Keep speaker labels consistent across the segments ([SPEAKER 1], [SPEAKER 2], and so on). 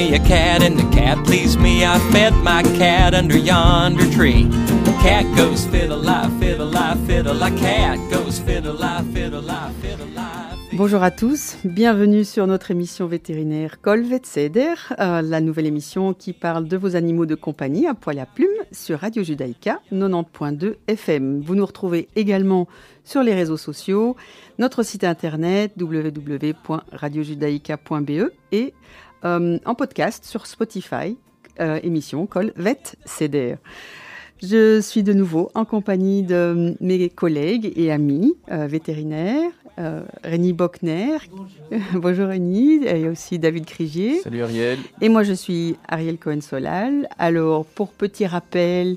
[SPEAKER 1] me a cat and the cat pleased me. I fed my cat under yonder tree. Cat goes fiddle lie, fiddle lie, fiddle lie. Cat goes fiddle lie, fiddle lie, fiddle.
[SPEAKER 2] Bonjour à tous, bienvenue sur notre émission vétérinaire Colvet Seder, euh, la nouvelle émission qui parle de vos animaux de compagnie à poil à plume sur Radio Judaïka 90.2 FM. Vous nous retrouvez également sur les réseaux sociaux, notre site internet www.radiojudaïka.be et euh, en podcast sur Spotify, euh, émission Colvet Seder. Je suis de nouveau en compagnie de mes collègues et amis euh, vétérinaires, euh, Rémi Bockner. Bonjour. Bonjour Rémi, et aussi David Crigier.
[SPEAKER 3] Salut Ariel.
[SPEAKER 2] Et moi je suis Ariel Cohen-Solal. Alors pour petit rappel,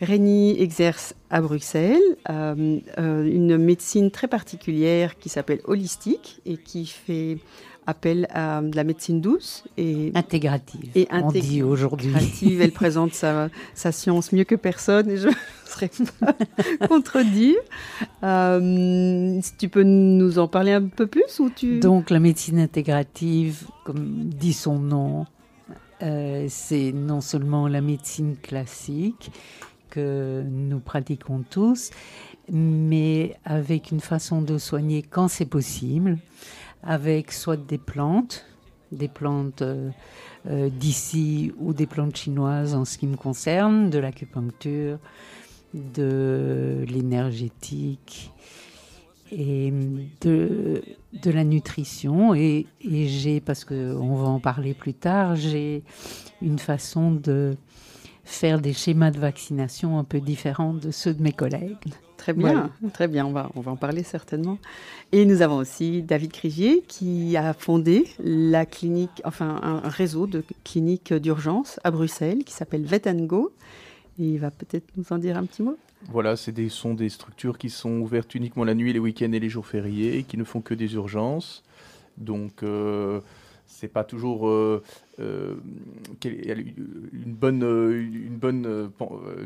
[SPEAKER 2] Rémi exerce à Bruxelles euh, euh, une médecine très particulière qui s'appelle holistique et qui fait appel à de la médecine douce et
[SPEAKER 4] intégrative.
[SPEAKER 2] Et
[SPEAKER 4] on dit aujourd'hui.
[SPEAKER 2] Elle présente sa, sa, science mieux que personne et je ne serais pas contredire. Euh, si tu peux nous en parler un peu plus ou tu...
[SPEAKER 4] Donc la médecine intégrative, comme dit son nom, euh, c'est non seulement la médecine classique que nous pratiquons tous, mais avec une façon de soigner quand c'est possible avec soit des plantes, des plantes euh, euh, d'ici ou des plantes chinoises en ce qui me concerne, de l'acupuncture, de l'énergétique et de, de, la nutrition. Et, et j'ai, parce qu'on va en parler plus tard, j'ai une façon de faire des schémas de vaccination un peu différents de ceux de mes collègues.
[SPEAKER 2] Très bien, voilà. très bien, on va, on va en parler certainement. Et nous avons aussi David Crigier qui a fondé la clinique, enfin un réseau de cliniques d'urgence à Bruxelles qui s'appelle Vet Go. Et il va peut-être nous en dire un petit mot?
[SPEAKER 3] Voilà, ce sont des structures qui sont ouvertes uniquement la nuit, les week-ends et les jours fériés, et qui ne font que des urgences. Donc, euh, c'est pas toujours euh, euh, une bonne, une bonne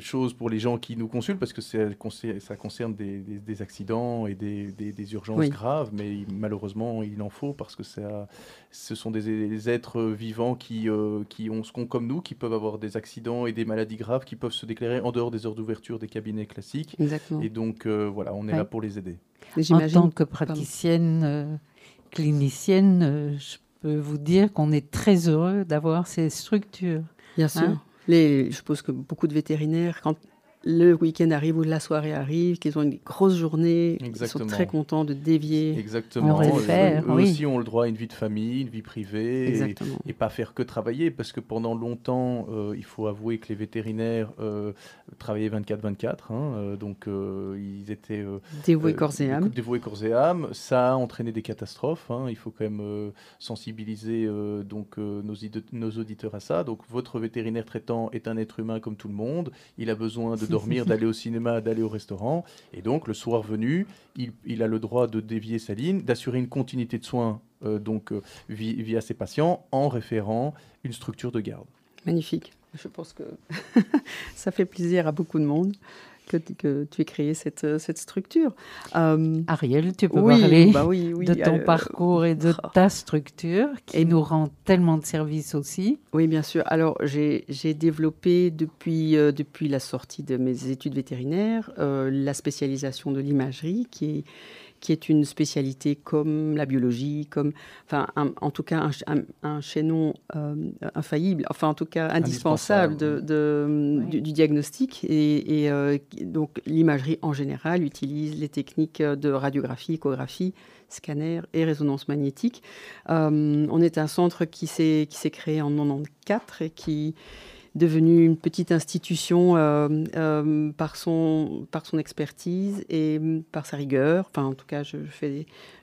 [SPEAKER 3] chose pour les gens qui nous consultent parce que ça concerne des, des, des accidents et des, des urgences oui. graves, mais malheureusement il en faut parce que ça, ce sont des, êtres vivants qui, euh, qui ont ce qu'on comme nous, qui peuvent avoir des accidents et des maladies graves qui peuvent se déclarer en dehors des heures d'ouverture des cabinets classiques.
[SPEAKER 2] Exactement.
[SPEAKER 3] Et donc euh, voilà, on est ouais. là pour les aider.
[SPEAKER 4] En tant que praticienne, euh, clinicienne, je peux vous dire qu'on est très heureux d'avoir ces structures.
[SPEAKER 2] Bien sûr. Hein? Les, je suppose que beaucoup de vétérinaires, quand le week-end arrive ou la soirée arrive, qu'ils ont une grosse journée, ils sont très contents de dévier.
[SPEAKER 3] Exactement.
[SPEAKER 4] On faire,
[SPEAKER 3] eux, eux
[SPEAKER 4] oui.
[SPEAKER 3] aussi ont le droit à une vie de famille, une vie privée, et, et, pas faire que travailler, parce que pendant longtemps, euh, il faut avouer que les vétérinaires euh, travaillaient 24-24, hein, euh, donc ils étaient
[SPEAKER 2] dévoués corps et âme.
[SPEAKER 3] Dévoués corps et âme. Ça a entraîné des catastrophes. Hein, il faut quand même sensibiliser donc nos, nos auditeurs à ça. Donc votre vétérinaire traitant est un être humain comme tout le monde. Il a besoin de dormir, d'aller au cinéma, d'aller au restaurant. Et donc, le soir venu, il, a le droit de dévier sa ligne, d'assurer une continuité de soins euh, donc, euh, via ses patients en référant une structure de garde.
[SPEAKER 2] Magnifique. Je pense que ça fait plaisir à beaucoup de monde. Que, que, tu aies créé cette, cette structure.
[SPEAKER 4] Euh, Ariel, tu peux
[SPEAKER 2] oui,
[SPEAKER 4] parler
[SPEAKER 2] bah oui, oui,
[SPEAKER 4] de ton euh, parcours et de ta structure qui et nous rend tellement de services aussi.
[SPEAKER 2] Oui, bien sûr. Alors, j'ai développé depuis, euh, depuis la sortie de mes études vétérinaires euh, la spécialisation de l'imagerie qui est qui est une spécialité comme la biologie, comme, enfin, un, en tout cas un, un, un chaînon euh, infaillible, enfin en tout cas indispensable, indispensable. De, de, oui. du, du, diagnostic. Et, et euh, donc l'imagerie en général utilise les techniques de radiographie, échographie, scanner et résonance magnétique. Euh, on est un centre qui s'est créé en 94 et qui devenu une petite institution euh, euh, par, son, par son expertise et par sa rigueur. Enfin, en tout cas, je,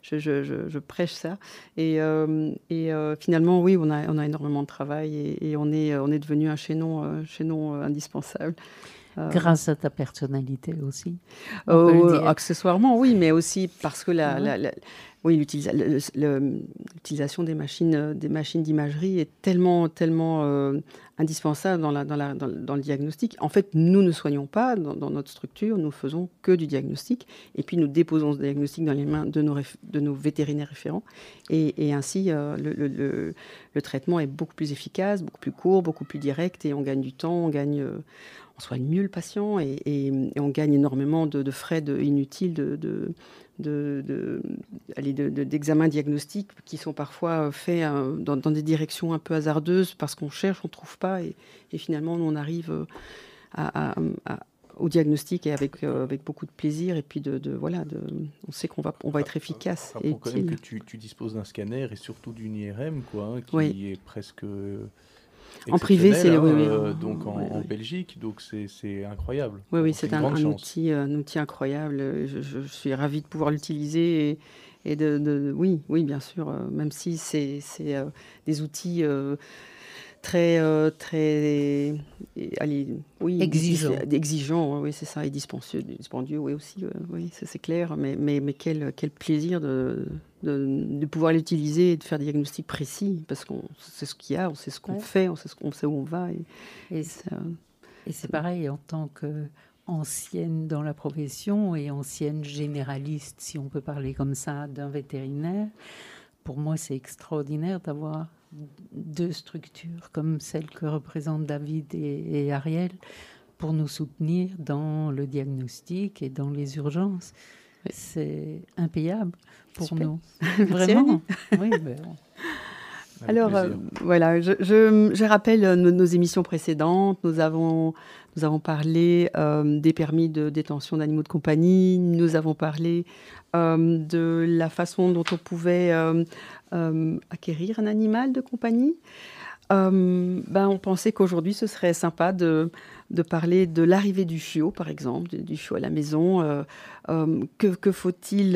[SPEAKER 2] je prêche ça. Et, euh, et finalement, oui, on a, on a énormément de travail et, et on, est, on est devenu un chaînon, chaînon indispensable.
[SPEAKER 4] Grâce à ta personnalité aussi.
[SPEAKER 2] Euh, accessoirement, oui, mais aussi parce que la, la, la, oui, l'utilisation des machines, euh, des machines d'imagerie est tellement, tellement euh, indispensable dans, la, dans, la, dans, le diagnostic. En fait, nous ne soignons pas dans, notre structure, nous faisons que du diagnostic, et puis nous déposons ce diagnostic dans les mains de nos, de nos vétérinaires référents, et, ainsi euh, le, le, le, traitement est beaucoup plus efficace, beaucoup plus court, beaucoup plus direct, et on gagne du temps, on gagne, on soigne mieux le patient, et, et, on gagne énormément de, frais inutiles de d'examens de, diagnostiques qui sont parfois faits euh, dans, des directions un peu hasardeuses parce qu'on cherche, on ne trouve pas et, finalement on arrive euh, à, au diagnostic et avec, euh, avec beaucoup de plaisir et puis de, voilà, de, on sait qu'on va, on va être efficace.
[SPEAKER 3] et quand même que tu, tu disposes d'un scanner et surtout d'une IRM quoi, hein, qui est presque
[SPEAKER 2] en privé, c'est
[SPEAKER 3] hein, euh, donc en, Belgique, donc c'est incroyable.
[SPEAKER 2] Oui, oui, c'est un, outil, un outil incroyable. Je, suis ravie de pouvoir l'utiliser et, de, oui, oui, bien sûr, euh, même si c'est euh, des outils très, euh, très, allez, oui,
[SPEAKER 4] exigeant,
[SPEAKER 2] exigeant, oui, c'est ça, et dispendieux, dispendieux, oui aussi, euh, oui, c'est clair. Mais, mais, mais quel, quel plaisir de, de, pouvoir l'utiliser et de faire des diagnostics précis, parce qu'on sait ce qu'il y a, on sait ce qu'on fait, on sait ce qu'on sait où on va. Et,
[SPEAKER 4] et c'est pareil en tant que ancienne dans la profession et ancienne généraliste, si on peut parler comme ça, d'un vétérinaire. Pour moi, c'est extraordinaire d'avoir deux structures comme celle que représentent David et, Ariel pour nous soutenir dans le diagnostic et dans les urgences. C'est impayable pour nous. Vraiment. oui,
[SPEAKER 2] ben Alors, euh, voilà, je, je, rappelle euh, nos, émissions précédentes. Nous avons, nous avons parlé euh, des permis de détention d'animaux de compagnie. Nous avons parlé de la façon dont on pouvait acquérir un animal de compagnie. Ben, on pensait qu'aujourd'hui, ce serait sympa de, de parler de l'arrivée du chiot, par exemple, du, chiot à la maison. que, que faut-il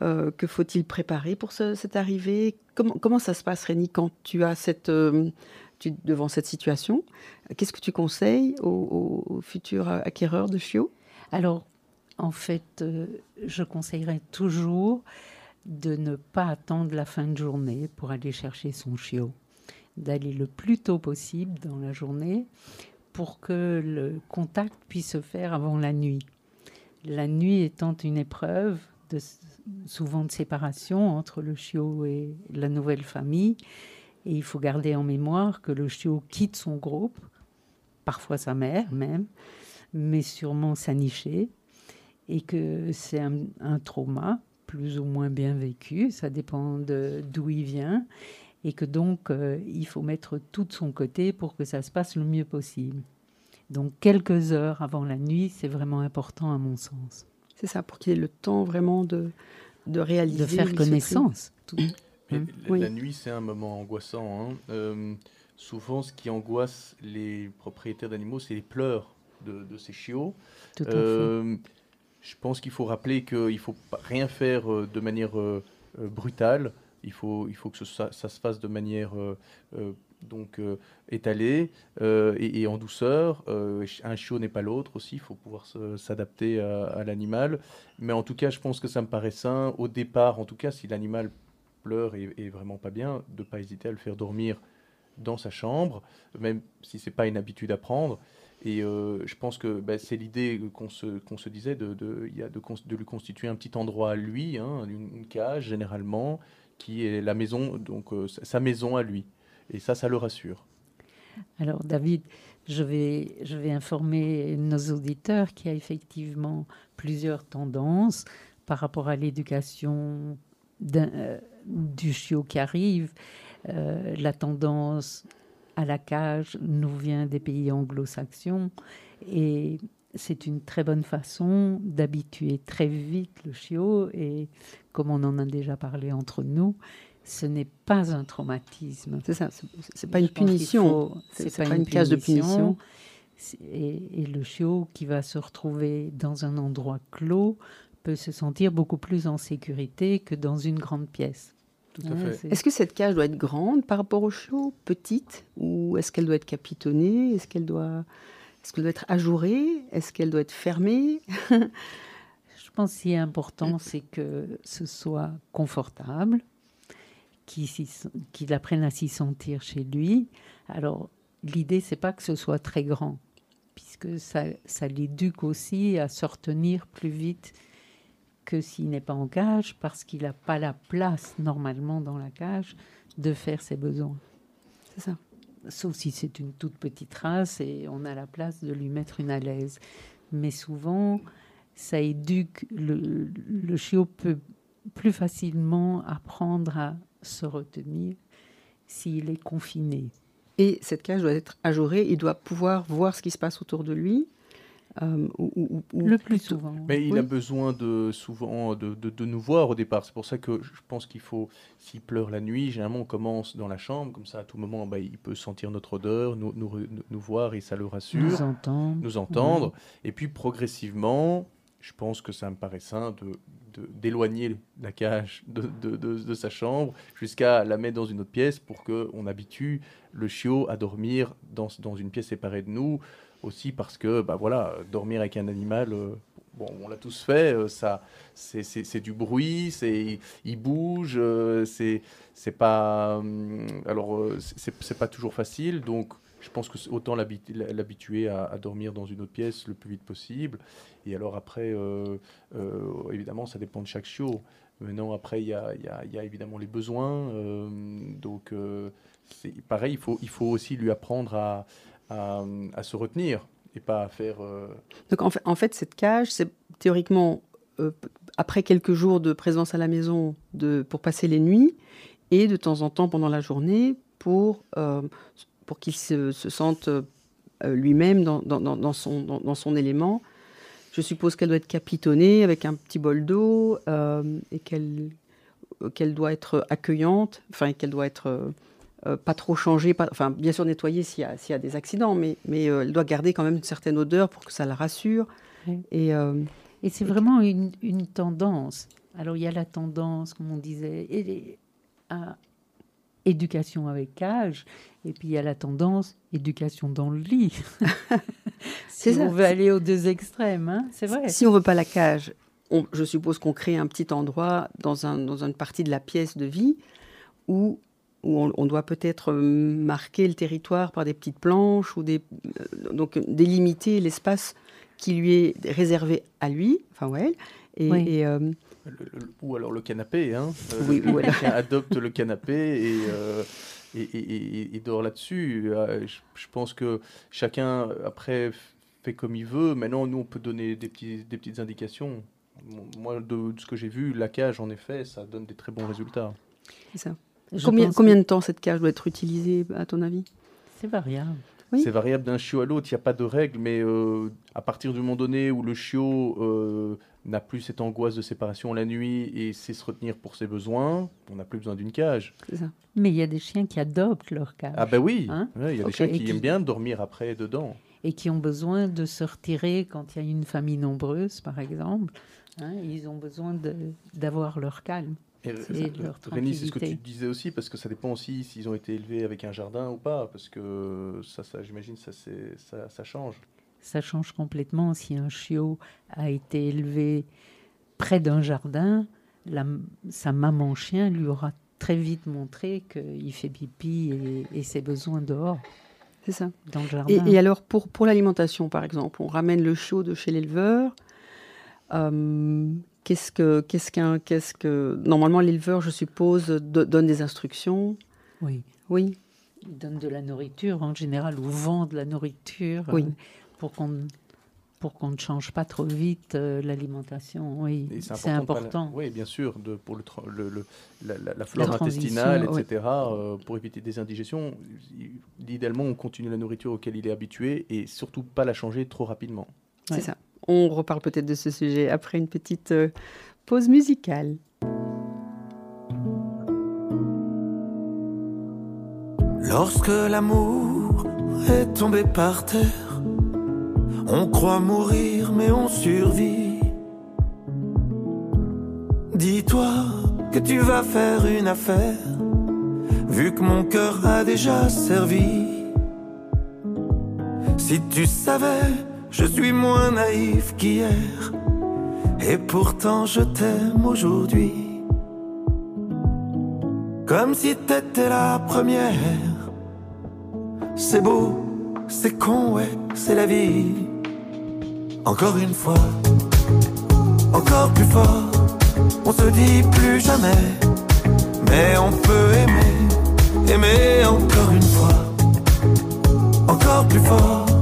[SPEAKER 2] que faut-il préparer pour cette arrivée? Comment, ça se passe, Rémi, quand tu as cette, euh, devant cette situation? Qu'est-ce que tu conseilles aux, futurs acquéreurs de chiots?
[SPEAKER 4] Alors, en fait, euh, je conseillerais toujours de ne pas attendre la fin de journée pour aller chercher son chiot, d'aller le plus tôt possible dans la journée pour que le contact puisse se faire avant la nuit. La nuit étant une épreuve de, souvent de séparation entre le chiot et la nouvelle famille. Et il faut garder en mémoire que le chiot quitte son groupe, parfois sa mère même, mais sûrement sa nichée, et que c'est un, trauma plus ou moins bien vécu, ça dépend d'où il vient, et que donc euh, il faut mettre tout de son côté pour que ça se passe le mieux possible. Donc quelques heures avant la nuit, c'est vraiment important à mon sens.
[SPEAKER 2] C'est ça, pour qu'il ait le temps vraiment de, de réaliser.
[SPEAKER 4] De faire connaissance.
[SPEAKER 3] Hum. La nuit, c'est un moment angoissant. Hein. Euh, souvent, ce qui angoisse les propriétaires d'animaux, c'est les pleurs de, ces chiots. Euh, je pense qu'il faut rappeler qu'il ne faut rien faire de manière brutale. Il faut, il faut que ça, se fasse de manière donc euh, étalé euh, et, en douceur. Euh, un chiot n'est pas l'autre aussi, il faut pouvoir s'adapter à, l'animal. Mais en tout cas, je pense que ça me paraît sain, au départ, en tout cas, si l'animal pleure et, vraiment pas bien, de ne pas hésiter à le faire dormir dans sa chambre, même si c'est pas une habitude à prendre. Et je pense que bah, c'est l'idée qu'on se, qu'on se disait de, de, de, de, lui constituer un petit endroit à lui, hein, une, cage généralement, qui est la maison, donc sa maison à lui. Et ça, ça le rassure.
[SPEAKER 4] Alors, David, je vais, je vais informer nos auditeurs qu'il y a effectivement plusieurs tendances par rapport à l'éducation euh, du chiot qui arrive. Euh, la tendance à la cage nous vient des pays anglo-saxons et c'est une très bonne façon d'habituer très vite le chiot et comme on en a déjà parlé entre nous, ce n'est pas un traumatisme.
[SPEAKER 2] C'est ça, c'est pas une punition. C'est pas, une, case de punition.
[SPEAKER 4] Et, le chiot qui va se retrouver dans un endroit clos peut se sentir beaucoup plus en sécurité que dans une grande pièce.
[SPEAKER 2] Tout à fait. Est-ce que cette cage doit être grande par rapport au chiot, petite, ou est-ce qu'elle doit être capitonnée? Est-ce qu'elle doit, est-ce qu'elle doit être ajourée? Est-ce qu'elle doit être fermée?
[SPEAKER 4] pense que ce qui est important, c'est que ce soit confortable, qu'il apprenne à s'y sentir chez lui. Alors, l'idée, c'est pas que ce soit très grand, puisque ça, ça l'éduque aussi à se retenir plus vite que s'il n'est pas en cage, parce qu'il n'a pas la place normalement dans la cage de faire ses besoins.
[SPEAKER 2] C'est ça.
[SPEAKER 4] Sauf si c'est une toute petite race et on a la place de lui mettre une à l'aise. Mais souvent, ça éduque. Le, le chiot peut plus facilement apprendre à se retenir s'il est confiné.
[SPEAKER 2] Et cette cage doit être ajourée, il doit pouvoir voir ce qui se passe autour de lui.
[SPEAKER 4] Euh, ou, le plus souvent.
[SPEAKER 3] Mais il a besoin de souvent de, de, nous voir au départ. C'est pour ça que je pense qu'il faut, s'il pleure la nuit, généralement on commence dans la chambre, comme ça à tout moment bah, il peut sentir notre odeur, nous, nous, nous, voir et ça le rassure.
[SPEAKER 4] Nous entendre.
[SPEAKER 3] Nous entendre. Et puis progressivement, je pense que ça me paraît sain de d'éloigner la cage de, de, de, sa chambre jusqu'à la mettre dans une autre pièce pour qu'on habitue le chiot à dormir dans, dans, une pièce séparée de nous. Aussi parce que, bah voilà, dormir avec un animal, euh, bon, on l'a tous fait, euh, ça, c'est du bruit, c'est il bouge, euh, c'est pas, hum, alors c'est pas toujours facile, donc je pense que autant l'habituer à, dormir dans une autre pièce le plus vite possible. Et alors après, euh, euh, évidemment, ça dépend de chaque chiot. Maintenant, après, il y a, évidemment les besoins. Euh, donc, pareil, il faut, aussi lui apprendre à, se retenir et pas à faire...
[SPEAKER 2] Donc, en fait, cette cage, c'est théoriquement, après quelques jours de présence à la maison pour passer les nuits, et de temps en temps pendant la journée pour, pour qu'il se, se, sente lui-même dans, dans, dans, son, dans, son élément je suppose qu'elle doit être capitonnée avec un petit bol d'eau euh, et qu'elle qu'elle doit être accueillante, enfin qu'elle doit être euh, euh, pas trop changée, pas, enfin bien sûr nettoyée s'il y, y, a des accidents, mais, mais elle doit garder quand même une certaine odeur pour que ça la rassure.
[SPEAKER 4] Et, et c'est vraiment une, une, tendance. Alors il y a la tendance, comme on disait, et, à éducation avec cage, et puis il y a la tendance éducation dans le lit. si on veut aller aux deux extrêmes, hein, c'est vrai.
[SPEAKER 2] Si on veut pas la cage, je suppose qu'on crée un petit endroit dans, un, dans une partie de la pièce de vie où, où on, doit peut-être marquer le territoire par des petites planches ou des, euh, donc délimiter l'espace qui lui est réservé à lui, enfin ouais, et, euh,
[SPEAKER 3] ou alors le canapé, hein. Euh, oui, ou adopte le canapé et et, et, dort là-dessus. Euh, je, pense que chacun, après, fait comme il veut. Maintenant, nous, on peut donner des, petits, des petites indications. Moi, de, ce que j'ai vu, la cage, en effet, ça donne des très bons résultats.
[SPEAKER 2] C'est ça. Combien, combien de temps cette cage doit être utilisée, à ton avis?
[SPEAKER 4] C'est variable.
[SPEAKER 3] C'est variable d'un chiot à l'autre, il n'y a pas de règle, mais euh, à partir du moment donné où le chiot euh, n'a plus cette angoisse de séparation la nuit et sait se retenir pour ses besoins, on n'a plus besoin d'une cage.
[SPEAKER 2] Ça.
[SPEAKER 4] Mais il y a des chiens qui adoptent leur cage.
[SPEAKER 3] Ah ben oui, hein il y a des chiens qui, aiment bien dormir après dedans.
[SPEAKER 4] Et qui ont besoin de se retirer quand il y a une famille nombreuse, par exemple. Hein, ils ont besoin d'avoir leur calme.
[SPEAKER 3] Et, Rémi, c'est ce que tu disais aussi, parce que ça dépend aussi s'ils ont été élevés avec un jardin ou pas, parce que ça, ça j'imagine, ça, ça, ça change
[SPEAKER 4] ça change complètement. Si un chiot a été élevé près d'un jardin, la, sa maman chien lui aura très vite montré qu'il fait pipi et, ses besoins dehors.
[SPEAKER 2] C'est ça.
[SPEAKER 4] Dans le jardin.
[SPEAKER 2] Et, alors, pour, pour l'alimentation, par exemple, on ramène le chiot de chez l'éleveur. Euh, qu'est-ce que, qu'est-ce qu'un, qu'est-ce que. Normalement, l'éleveur, je suppose, donne des instructions.
[SPEAKER 4] Oui.
[SPEAKER 2] Oui.
[SPEAKER 4] Il donne de la nourriture en général ou vend de la nourriture.
[SPEAKER 2] Oui
[SPEAKER 4] pour qu'on pour qu'on ne change pas trop vite euh, l'alimentation. Oui, c'est important.
[SPEAKER 3] oui, bien sûr, de, pour le, le, la, flore intestinale, etc., euh, pour éviter des indigestions. Idéalement, on continue la nourriture auquel il est habitué et surtout pas la changer trop rapidement.
[SPEAKER 2] C'est ça. On reparle peut-être de ce sujet après une petite euh, pause musicale.
[SPEAKER 5] Lorsque l'amour est tombé par terre on croit mourir mais on survit. Dis-toi que tu vas faire une affaire, vu que mon cœur a déjà servi. Si tu savais, je suis moins naïf qu'hier, Et pourtant je t'aime aujourd'hui. Comme si t'étais la première. C'est beau, c'est con, ouais, c'est la vie. Encore une fois, encore plus fort. On se dit plus jamais, mais on peut aimer, aimer encore une fois, encore plus fort.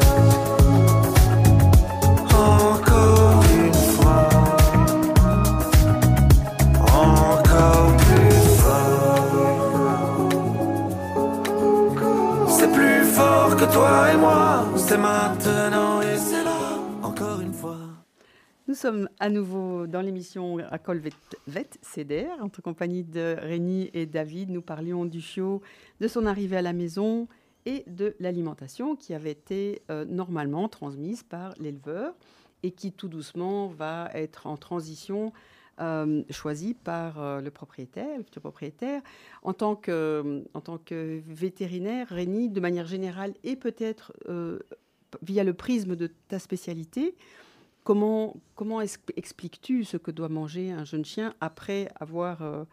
[SPEAKER 5] C'est maintenant et c'est là, encore une fois.
[SPEAKER 2] Nous sommes à nouveau dans l'émission à Colvet CDR, entre compagnie de Rémi et David. Nous parlions du chiot, de son arrivée à la maison et de l'alimentation qui avait été euh, normalement transmise par l'éleveur et qui tout doucement va être en transition euh, choisie par euh, le propriétaire, le futur propriétaire. En tant que, que vétérinaire, Rémi, de manière générale et peut-être euh, via le prisme de ta spécialité, Comment, comment es- expliques-tu ce que doit manger un jeune chien après avoir, euh,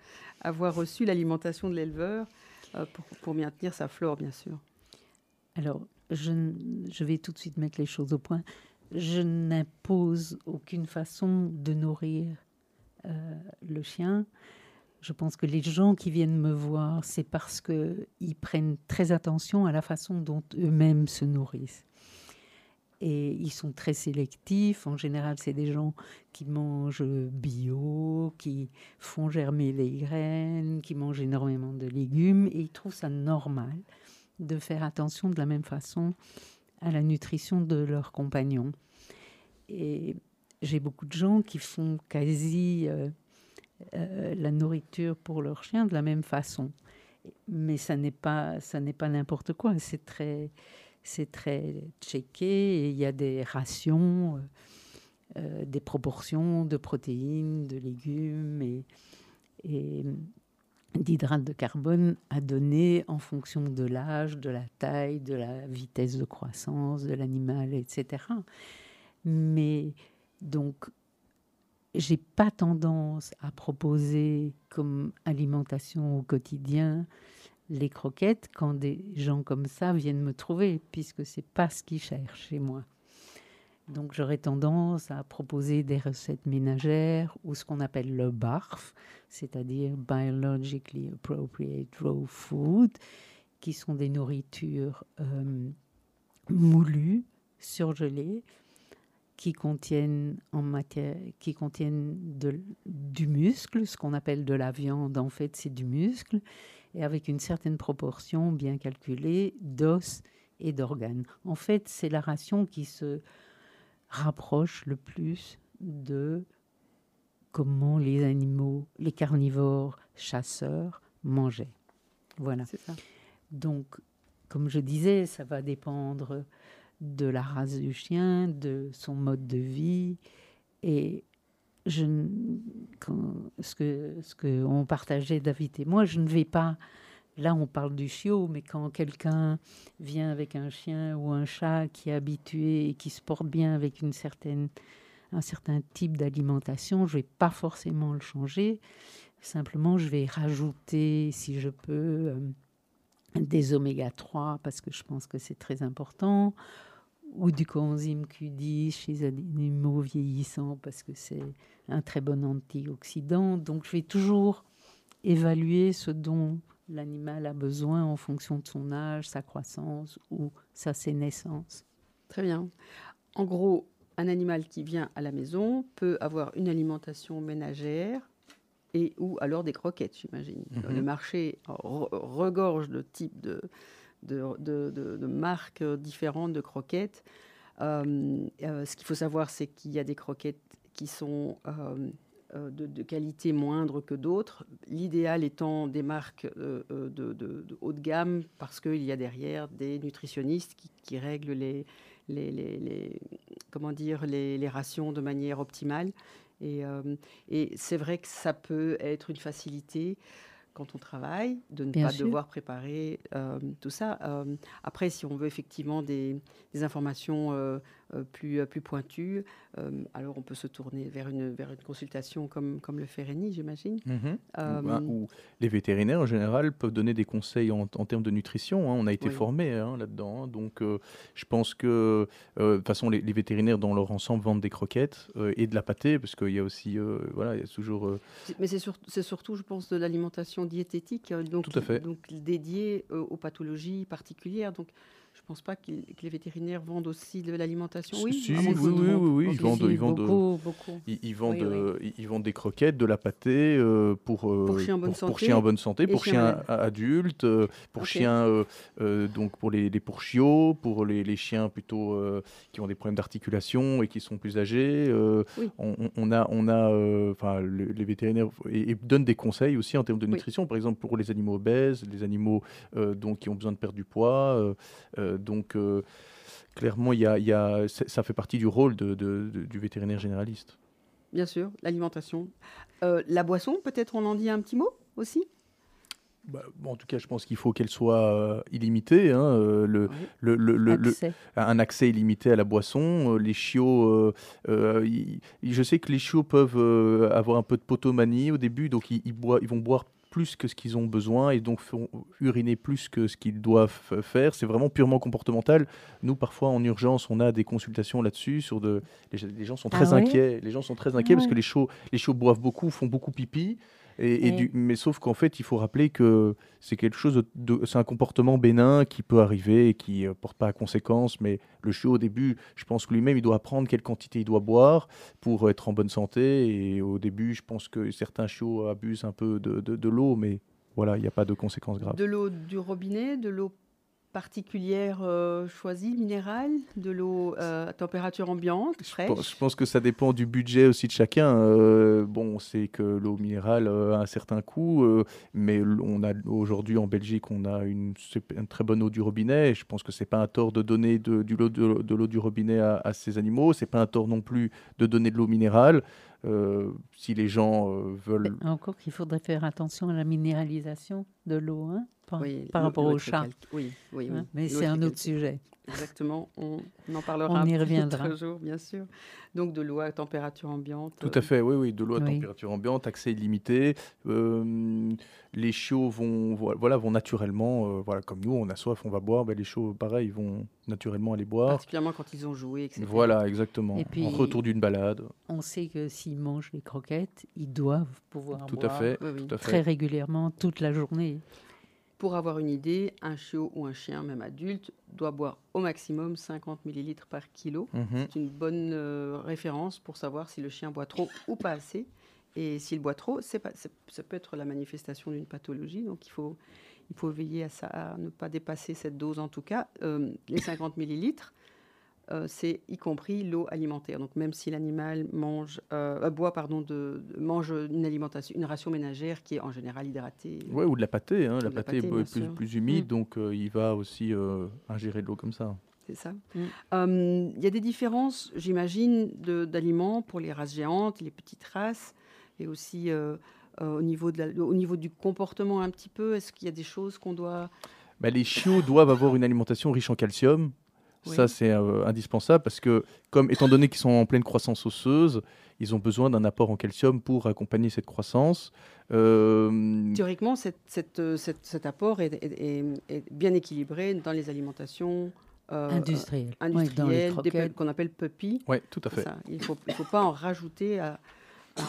[SPEAKER 2] reçu l'alimentation de l'éleveur euh, pour, maintenir sa flore, bien sûr?
[SPEAKER 4] Alors, je, vais tout de suite mettre les choses au point. Je n'impose aucune façon de nourrir euh, le chien. Je pense que les gens qui viennent me voir, c'est parce qu'ils prennent très attention à la façon dont eux-mêmes se nourrissent. Et ils sont très sélectifs. En général, c'est des gens qui mangent bio, qui font germer les graines, qui mangent énormément de légumes. Et ils trouvent ça normal de faire attention de la même façon à la nutrition de leurs compagnons. Et j'ai beaucoup de gens qui font quasi euh, euh, la nourriture pour leurs chiens de la même façon. Mais ça n'est pas, ça n'est pas n'importe quoi. C'est très, c'est très checké. Il y a des rations, euh, des proportions de protéines, de légumes et, et d'hydrates de carbone à donner en fonction de l'âge, de la taille, de la vitesse de croissance de l'animal, etc. Mais donc, j'ai pas tendance à proposer comme alimentation au quotidien les croquettes quand des gens comme ça viennent me trouver, puisque c'est pas ce qu'ils cherchent chez moi. Donc j'aurais tendance à proposer des recettes ménagères ou ce qu'on appelle le BARF, c'est-à-dire Biologically Appropriate Raw Food, qui sont des nourritures euh, moulues, surgelées, qui contiennent en matière, qui contiennent de, du muscle, ce qu'on appelle de la viande, en fait c'est du muscle, et avec une certaine proportion bien calculée d'os et d'organes. En fait, c'est la ration qui se rapproche le plus de comment les animaux, les carnivores chasseurs mangeaient. Voilà.
[SPEAKER 2] Ça.
[SPEAKER 4] Donc, comme je disais, ça va dépendre de la race du chien, de son mode de vie. Et je, quand- ce que ce que on partageait David et moi, je ne vais pas là, on parle du chiot, mais quand quelqu'un vient avec un chien ou un chat qui est habitué et qui se porte bien avec une certaine, un certain type d'alimentation, je ne vais pas forcément le changer. Simplement, je vais rajouter, si je peux, euh, des oméga 3 parce que je pense que c'est très important, ou du coenzyme Q10 chez les animaux vieillissants parce que c'est un très bon antioxydant. Donc, je vais toujours évaluer ce dont l'animal a besoin en fonction de son âge, sa croissance ou sa sénescence.
[SPEAKER 2] Très bien. En gros, un animal qui vient à la maison peut avoir une alimentation ménagère et ou alors des croquettes, j'imagine.
[SPEAKER 3] Mhm.
[SPEAKER 2] Le marché re- regorge de types de, de, marques différentes de croquettes. Euh, euh, ce qu'il faut savoir, c'est qu'il y a des croquettes qui sont euh, de, qualité moindre que d'autres. L'idéal étant des marques de, de- haut de gamme parce qu'il y a derrière des nutritionnistes qui, règlent les, comment dire, les, rations de manière optimale. Et c'est vrai que ça peut être une facilité quand on travaille, de ne
[SPEAKER 4] Bien
[SPEAKER 2] pas
[SPEAKER 4] sûr.
[SPEAKER 2] devoir préparer euh, tout ça. Euh, après, si on veut effectivement des, des informations euh, plus, euh, plus pointues, euh, alors on peut se tourner vers une, vers une consultation comme, comme le fait Rémi, j'imagine.
[SPEAKER 3] Mhm.
[SPEAKER 2] Euh,
[SPEAKER 3] Ou, les vétérinaires en général peuvent donner des conseils en, en termes de nutrition. hein. On a été
[SPEAKER 2] Oui.
[SPEAKER 3] formés hein, là-dedans. hein. Donc euh, je pense que euh, de toute façon les, les vétérinaires dans leur ensemble vendent des croquettes euh, et de la pâtée parce qu'il y a aussi euh, voilà il y a toujours euh,
[SPEAKER 2] Mais c'est sur- c'est surtout, je pense, de l'alimentation diététique, euh, donc,
[SPEAKER 3] Tout à fait.
[SPEAKER 2] donc dédiée euh, aux pathologies particulières. Donc, pense pas qu'ils- que les vétérinaires vendent aussi de l'alimentation. Oui,
[SPEAKER 3] Si,
[SPEAKER 2] mon
[SPEAKER 3] oui, oui, oui, oui, ils vendent- ils vendent,
[SPEAKER 4] beaucoup, beaucoup.
[SPEAKER 3] Ils, ils vendent,
[SPEAKER 2] Oui, oui.
[SPEAKER 3] euh, ils- vendent des croquettes, de la pâtée euh, pour, euh,
[SPEAKER 2] Pour chiens en bonne
[SPEAKER 3] pour, pour
[SPEAKER 2] santé
[SPEAKER 3] chiens en bonne santé, pour
[SPEAKER 2] chiens
[SPEAKER 3] chiens
[SPEAKER 2] malades.
[SPEAKER 3] a- adultes, euh, pour
[SPEAKER 2] Ok.
[SPEAKER 3] chiens euh, euh, donc pour les, les pour chiots, pour les, les chiens plutôt euh, qui ont des problèmes d'articulation et qui sont plus âgés. euh,
[SPEAKER 2] Oui.
[SPEAKER 3] on, on- a on a euh, enfin le- les vétérinaires et, et donnent des conseils aussi en termes de
[SPEAKER 2] Oui.
[SPEAKER 3] nutrition, par exemple pour les animaux obèses, les animaux euh, donc qui ont besoin de perdre du poids, euh, euh, donc euh, clairement, il y a, il y a- c'est- ça fait partie du rôle de- de- de- du vétérinaire généraliste.
[SPEAKER 2] Bien sûr, l'alimentation. Euh, la boisson, peut-être on en dit un petit mot aussi?
[SPEAKER 3] Bah, bon, en tout cas, je pense qu'il faut qu'elle soit euh, illimitée. hein, euh, le,
[SPEAKER 2] Oui.
[SPEAKER 3] le, le- le- le-
[SPEAKER 4] Accès.
[SPEAKER 3] un accès illimité à la boisson. euh, les chiots, euh, euh, je sais que les chiots peuvent euh, avoir un peu de potomanie au début, donc ils, ils boi- ils vont boire plus que ce qu'ils ont besoin et donc font uriner plus que ce qu'ils doivent faire. C'est vraiment purement comportemental. Nous, parfois, en urgence, on a des consultations là-dessus. Sur de, les, gens sont
[SPEAKER 4] Ah
[SPEAKER 3] très inquiets. Les gens sont très inquiets parce
[SPEAKER 4] ouais.
[SPEAKER 3] que les chiots, les chiots boivent beaucoup, font beaucoup pipi. Et, du- mais sauf qu'en fait, il faut rappeler que c'est quelque chose de, c'est un comportement bénin qui peut arriver et qui ne porte pas à conséquence. Mais le chiot, au début, je pense que lui-même, il doit apprendre quelle quantité il doit boire pour être en bonne santé. Et au début, je pense que certains chiots abusent un peu de, de- de l'eau, mais voilà, il n'y a pas de conséquences graves.
[SPEAKER 2] De l'eau du robinet, de l'eau particulière euh, choisie, minérale, de l'eau euh, à température ambiante,
[SPEAKER 3] Je
[SPEAKER 2] fraîche?
[SPEAKER 3] pense, je pense que ça dépend du budget aussi de chacun. Euh, bon, on sait que l'eau minérale euh, a un certain coût, euh, mais on a aujourd'hui en Belgique, on a une, une très bonne eau du robinet. Et je pense que c'est pas un tort de donner de, de, de l'eau du robinet à, à ces animaux. C'est pas un tort non plus de donner de l'eau minérale. Euh, si les gens euh, veulent.
[SPEAKER 4] Encore qu'il faudrait faire attention à la minéralisation de l'eau hein, par,
[SPEAKER 2] Oui,
[SPEAKER 4] par
[SPEAKER 2] l'eau-
[SPEAKER 4] rapport au chat.
[SPEAKER 2] Oui, oui, oui.
[SPEAKER 4] hein? Mais c'est
[SPEAKER 2] est
[SPEAKER 4] un autre sujet.
[SPEAKER 2] Exactement, on, on en parlera
[SPEAKER 4] On
[SPEAKER 2] un
[SPEAKER 4] y reviendra.
[SPEAKER 2] autre jour, bien sûr. Donc de l'eau à température ambiante.
[SPEAKER 3] Tout à fait, oui, oui, de l'eau à
[SPEAKER 4] Oui.
[SPEAKER 3] température ambiante, accès illimité. Euh, les chiots vont, vo- voilà, vont naturellement, euh, voilà, comme nous, on a soif, on va boire. ben, les chiots, pareil, vont naturellement aller boire.
[SPEAKER 2] Particulièrement quand ils ont joué, etc.
[SPEAKER 3] Voilà, exactement.
[SPEAKER 4] Et puis-
[SPEAKER 3] En retour d'une balade.
[SPEAKER 4] On sait que s'ils mangent les croquettes, ils doivent pouvoir
[SPEAKER 3] Tout à
[SPEAKER 4] boire
[SPEAKER 3] fait,
[SPEAKER 2] Oui, oui.
[SPEAKER 3] tout à fait.
[SPEAKER 4] très régulièrement toute la journée.
[SPEAKER 2] Pour avoir une idée, un chiot ou un chien, même adulte, doit boire au maximum 50 ml par kilo.
[SPEAKER 3] Mhm.
[SPEAKER 2] C'est une bonne euh, référence pour savoir si le chien boit trop ou pas assez. Et s'il boit trop, pas, ça peut être la manifestation d'une pathologie. Donc il faut, il faut veiller à, ça, à ne pas dépasser cette dose en tout cas. Euh, les 50 millilitres, euh, c'est y compris l'eau alimentaire. Donc même si l'animal mange, euh, euh, boit pardon, de, de- mange une alimentation, une ration ménagère qui est en général hydratée.
[SPEAKER 3] Ouais, ou de la pâtée. hein. La pâtée,
[SPEAKER 2] pâtée,
[SPEAKER 3] est plus, humide,
[SPEAKER 2] Mm.
[SPEAKER 3] donc euh, il va aussi ingérer de l'eau comme ça.
[SPEAKER 2] C'est ça.
[SPEAKER 4] Mm.
[SPEAKER 2] Il y a des différences, j'imagine, d'aliments pour les races géantes, les petites races, et aussi au, niveau de la- au niveau du comportement un petit peu Est-ce qu'il y a des choses qu'on doit...
[SPEAKER 3] Bah, les chiots doivent avoir une alimentation riche en calcium.
[SPEAKER 2] Oui.
[SPEAKER 3] Ça, c'est euh, indispensable parce que, comme étant donné qu'ils sont en pleine croissance osseuse, ils ont besoin d'un apport en calcium pour accompagner cette croissance. Euh,
[SPEAKER 2] Théoriquement, cette- cette, euh, cette- cet apport est, est- est- est bien équilibré dans les alimentations euh,
[SPEAKER 4] Oui,
[SPEAKER 2] industrielles, des
[SPEAKER 4] croquettes.
[SPEAKER 2] pe- qu'on appelle puppy.
[SPEAKER 3] ouais, tout à fait.
[SPEAKER 2] ça. Il ne faut, pas en rajouter à, à-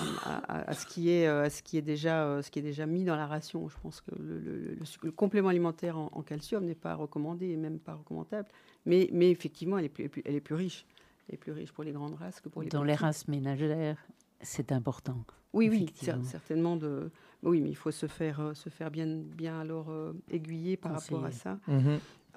[SPEAKER 2] à- à ce, qui est, à ce, qui est déjà, ce qui est déjà mis dans la ration. Je pense que le, le- le- le complément alimentaire en, en calcium n'est pas recommandé et même pas recommandable. Mais, mais effectivement, elle est, plus, elle est plus riche. Elle est plus riche pour les grandes races que pour les
[SPEAKER 4] Dans les races ménagères, c'est important.
[SPEAKER 2] Oui, oui, certainement. De... Oui, mais il faut se faire, euh, se faire bien, bien alors euh, aiguiller par rapport à ça.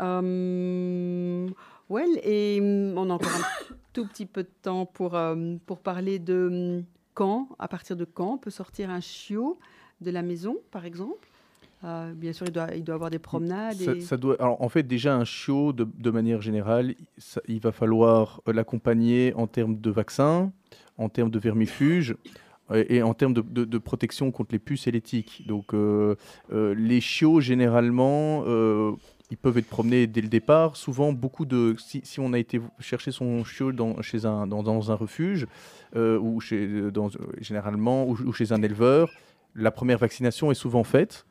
[SPEAKER 2] Euh, well, et hum, on a encore un tout petit peu de temps pour, euh, pour parler de hum, quand, à partir de quand on peut sortir un chiot de la maison, par exemple. Euh, bien sûr, il doit, il doit avoir des promenades.
[SPEAKER 3] Ça,
[SPEAKER 2] et...
[SPEAKER 3] ça doit, alors, en fait, déjà, un chiot, de, de manière générale, ça- il va falloir euh, l'accompagner en termes de vaccins, en termes de vermifuges euh, et en termes de, de- de protection contre les puces et les tiques. Donc, euh, euh, les chiots, généralement, ils peuvent être promenés dès le départ. Souvent, beaucoup de. Si, si on a été chercher son chiot dans, chez un, dans, dans un refuge, ou chez, dans, généralement, ou, ou chez un éleveur, la première vaccination est souvent faite.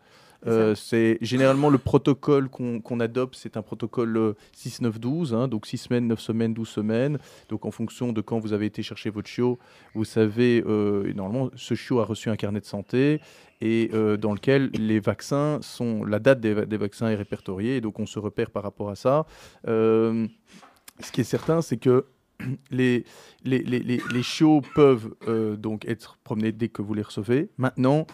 [SPEAKER 3] Euh, c'est généralement le protocole qu'on adopte, c'est un protocole euh, 6-9-12, hein, donc 6 semaines, 9 semaines, 12 semaines. Donc en fonction de quand vous avez été chercher votre chiot, vous savez, euh, normalement, ce chiot a reçu un carnet de santé et euh, dans lequel les vaccins sont, la date des, va- des vaccins est répertoriée, et donc on se repère par rapport à ça. Euh, ce qui est certain, c'est que les, les, les, les, les chiots peuvent euh, donc être promenés dès que vous les recevez. Maintenant,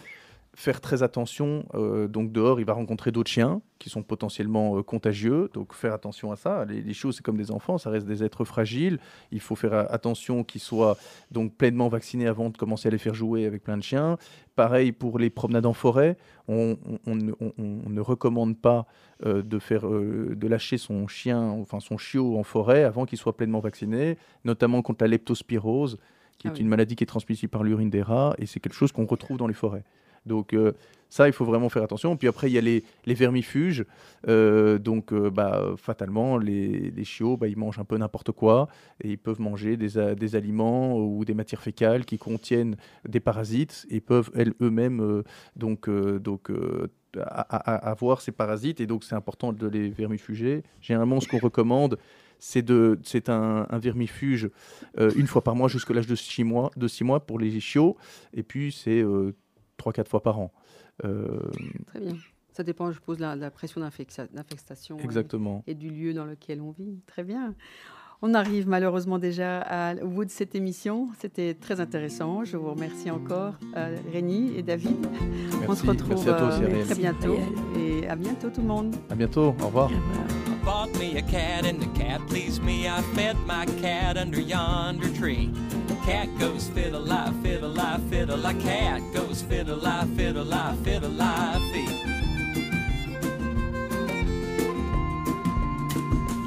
[SPEAKER 3] faire très attention. euh, donc dehors, il va rencontrer d'autres chiens qui sont potentiellement euh, contagieux. Donc faire attention à ça. Les, les chiots, c'est comme des enfants, ça reste des êtres fragiles. Il faut faire euh, attention qu'ils soient donc pleinement vaccinés avant de commencer à les faire jouer avec plein de chiens. Pareil pour les promenades en forêt. On, on- on ne- on- on ne recommande pas euh, de faire, de lâcher son chien, enfin son chiot en forêt avant qu'il soit pleinement vacciné, notamment contre la leptospirose, qui
[SPEAKER 2] Ah
[SPEAKER 3] est
[SPEAKER 2] oui.
[SPEAKER 3] une maladie qui est transmissible par l'urine des rats, et c'est quelque chose qu'on retrouve dans les forêts. Donc euh, ça, il faut vraiment faire attention. Puis après, il y a les, les vermifuges. Euh, donc euh, bah, fatalement, les, les chiots, bah, ils mangent un peu n'importe quoi et ils peuvent manger des, des aliments ou des matières fécales qui contiennent des parasites et peuvent eux-mêmes donc, donc avoir ces parasites. Et donc, c'est important de les vermifuger. Généralement, ce qu'on recommande, c'est un, un vermifuge une fois par mois jusqu'à l'âge de 6 mois, de six mois pour les chiots. Et puis, c'est 3-4 fois par an. Euh,
[SPEAKER 2] Très bien. Ça dépend, je suppose, de la, la pression d'infestation. et-
[SPEAKER 3] exactement.
[SPEAKER 2] et du lieu dans lequel on vit. Très bien. On arrive malheureusement déjà à- au bout de cette émission. C'était très intéressant. Je vous remercie encore, euh, Rémi et David. on
[SPEAKER 3] Merci.
[SPEAKER 2] se retrouve
[SPEAKER 3] Merci à toi aussi,
[SPEAKER 2] euh, très bientôt. Et à bientôt tout le monde.
[SPEAKER 3] À bientôt. Au revoir.
[SPEAKER 1] I bought me a cat and the cat pleased me. I fed my cat under yonder tree. Cat goes fiddle lie, fiddle lie, fiddle lie. Cat goes fiddle lie, fiddle lie, fiddle lie, fee.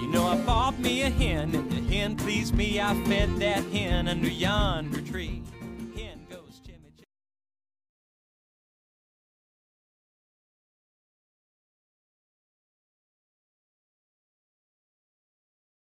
[SPEAKER 1] You know I bought me a hen and the hen pleased me. I fed that hen under yonder tree.